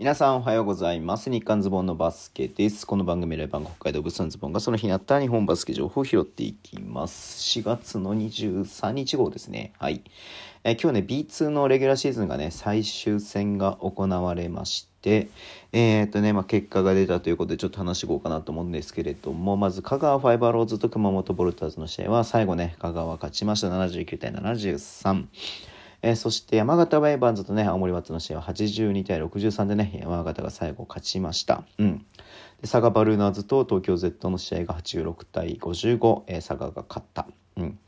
皆さんおはようございます。日刊ズボンのバスケです。この番組では北海道物産ズボンがその日にあった日本バスケ情報を拾っていきます。4月の23日号ですね。はい。え今日ね、B2 のレギュラーシーズンがね、最終戦が行われまして、えーっとね、まあ、結果が出たということでちょっと話していこうかなと思うんですけれども、まず香川ファイバーローズと熊本ボルターズの試合は最後ね、香川勝ちました。79対73。えーそして山形ウェイバーンズとね、青森松の試合は82対63でね、山形が最後勝ちました。うん。で佐賀バルーナーズと東京 Z の試合が86対55、えー佐賀が勝った。うん。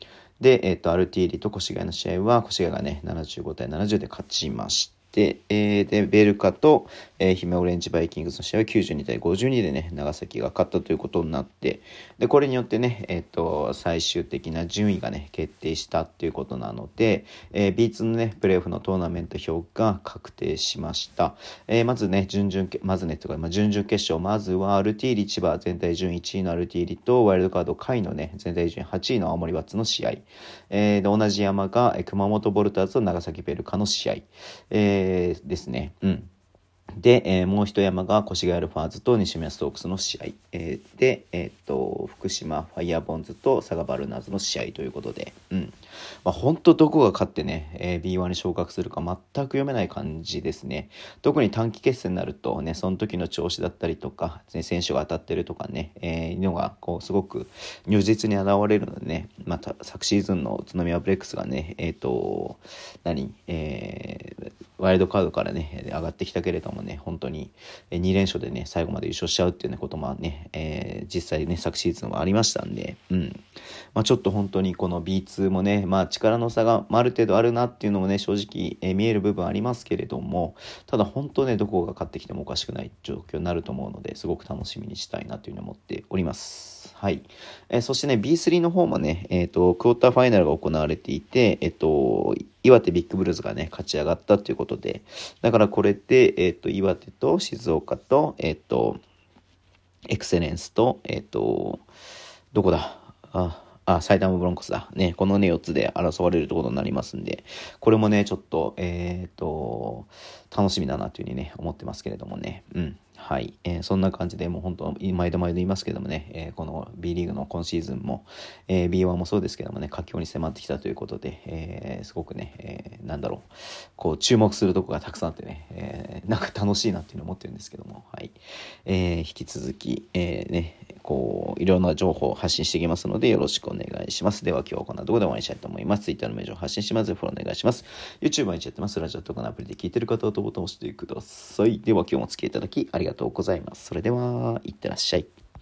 で、えっ、と、アルティーリと越谷の試合は、越谷がね、75対70で勝ちましたて、えーで、ベルカと、えー姫オレンジバイキングスの試合は92対52でね、長崎が勝ったということになって、で、これによってね、えっ、と、最終的な順位がね、決定したっていうことなので、えー B2 のね、プレーオフのトーナメント表が確定しました。えーまずね、準々決、まずね、とか、まあ、準々決勝、まずはアルティーリ千葉全体順位1位のアルティーリと、ワイルドカード下位のね、全体順位8位の青森ワッツの試合。えーで、同じ山が、えー熊本ボルターズと長崎ベルカの試合。えーですね。うん。で、えーもう一山が越谷アルファーズと西宮ストークスの試合、えーで、えーっと福島ファイヤーボンズと佐賀バルナーズの試合ということで、うん。まあ、本当どこが勝ってね、えー B1 に昇格するか全く読めない感じですね。特に短期決戦になるとねその時の調子だったりとか、ね、選手が当たってるとかね、えーのがこうすごく如実に現れるのでね、また昨シーズンの宇都宮ブレックスがねえーっと何、えーワイルドカードからね、上がってきたけれどもね、本当に2連勝でね、最後まで優勝しちゃうっていうね、こともね、えー実際ね、昨シーズンはありましたんで、うん。まあちょっと本当にこの B2 もね、まあ力の差がある程度あるなっていうのもね、正直、えー見える部分ありますけれども、ただ本当ね、どこが勝ってきてもおかしくない状況になると思うので、すごく楽しみにしたいなというふうに思っております。はい。えーそしてね、B3 の方もね、えっ、と、クォーターファイナルが行われていて、えっ、と、岩手ビッグブルーズがね、勝ち上がったということで、だからこれで、えっ、と、岩岩手と静岡と、えっ、ーと、エクセレンスと、えっ、ーと、どこだ？あ、あ、埼玉ブロンコスだ。ね、このね、4つで争われるところになりますんで、これもね、ちょっと、えっ、と、楽しみだなというふうにね、思ってますけれどもね。うん。はい。えーそんな感じで、もう本当、毎度毎度言いますけどもね、えーこの B リーグの今シーズンも、えー B1 もそうですけどもね、佳境に迫ってきたということで、えーすごくね、えーなんだろう、こう、注目するとこがたくさんあってね、えーなんか楽しいなっていうのを思ってるんですけども、はい。えー引き続き、えーね、こう、いろんな情報を発信していきますので、よろしくお願いします。では今日はこんなところで終わりにしたいと思います。Twitter の名称を発信します。フォローお願いします。YouTube 毎日やってます。ラジオとかのアプリで聞いてる方はとボタンを押してください。では今日もお付き合いいただきありがとうございます。それでは、いってらっしゃい。